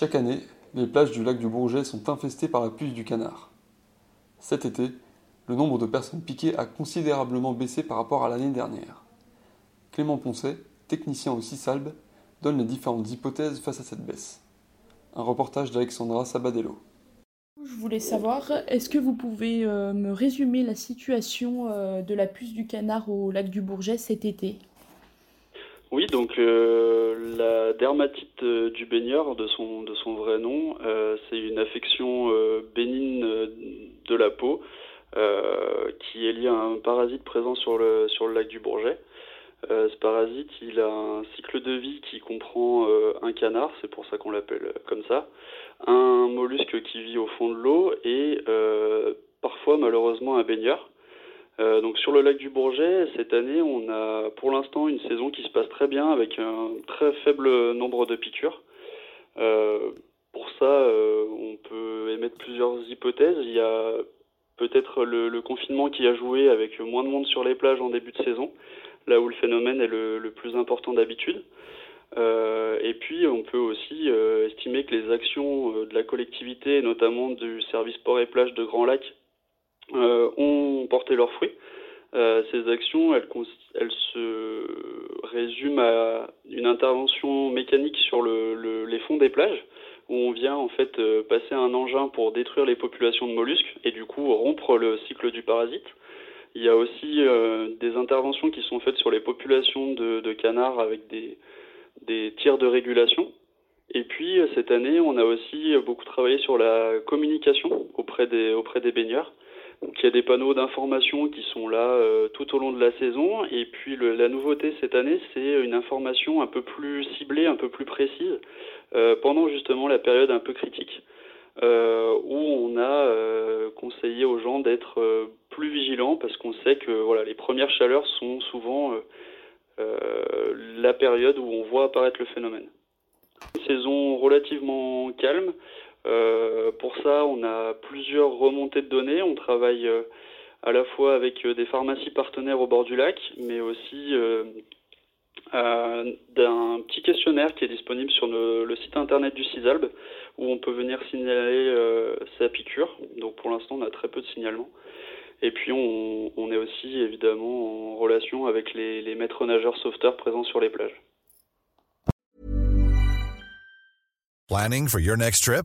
Chaque année, les plages du lac du Bourget sont infestées par la puce du canard. Cet été, le nombre de personnes piquées a considérablement baissé par rapport à l'année dernière. Clément Poncet, technicien au CISALB, donne les différentes hypothèses face à cette baisse. Un reportage d'Alexandra Sabadello. Je voulais savoir, est-ce que vous pouvez euh, me résumer la situation euh, de la puce du canard au lac du Bourget cet été? Oui, donc euh, la dermatite du baigneur, de son, de son vrai nom, c'est une affection bénigne de la peau qui est liée à un parasite présent sur le, sur le lac du Bourget. ce parasite, il a un cycle de vie qui comprend un canard, c'est pour ça qu'on l'appelle comme ça, un mollusque qui vit au fond de l'eau et euh, parfois malheureusement un baigneur. Euh, donc sur le lac du Bourget, cette année, on a pour l'instant une saison qui se passe très bien avec un très faible nombre de piqûres. Euh, pour ça, on peut émettre plusieurs hypothèses. Il y a peut-être le, confinement qui a joué avec moins de monde sur les plages en début de saison, là où le phénomène est le plus important d'habitude. Euh, et puis, on peut aussi euh, estimer que les actions euh, de la collectivité, notamment du service port et plage de Grand Lac, ont porté leurs fruits. ces actions, elles, se résument à une intervention mécanique sur le, les fonds des plages, où on vient en fait passer un engin pour détruire les populations de mollusques et du coup rompre le cycle du parasite. Il y a aussi des interventions qui sont faites sur les populations de, canards avec des, tirs de régulation. Et puis euh, cette année, on a aussi beaucoup travaillé sur la communication auprès des baigneurs. Donc il y a des panneaux d'information qui sont là euh, tout au long de la saison. Et puis la nouveauté cette année, c'est une information un peu plus ciblée, un peu plus précise, euh, pendant justement la période un peu critique, où on a conseillé aux gens d'être plus vigilants parce qu'on sait que voilà les premières chaleurs sont souvent euh, la période où on voit apparaître le phénomène. Une saison relativement calme. Euh, pour ça, on a plusieurs remontées de données. On travaille euh, à la fois avec des pharmacies partenaires au bord du lac, mais aussi d'un petit questionnaire qui est disponible sur le, site internet du CISALB où on peut venir signaler sa piqûre. Donc pour l'instant, on a très peu de signalements. Et puis on, on, est aussi évidemment en relation avec les, les maîtres nageurs sauveteurs présents sur les plages. Planning for your next trip?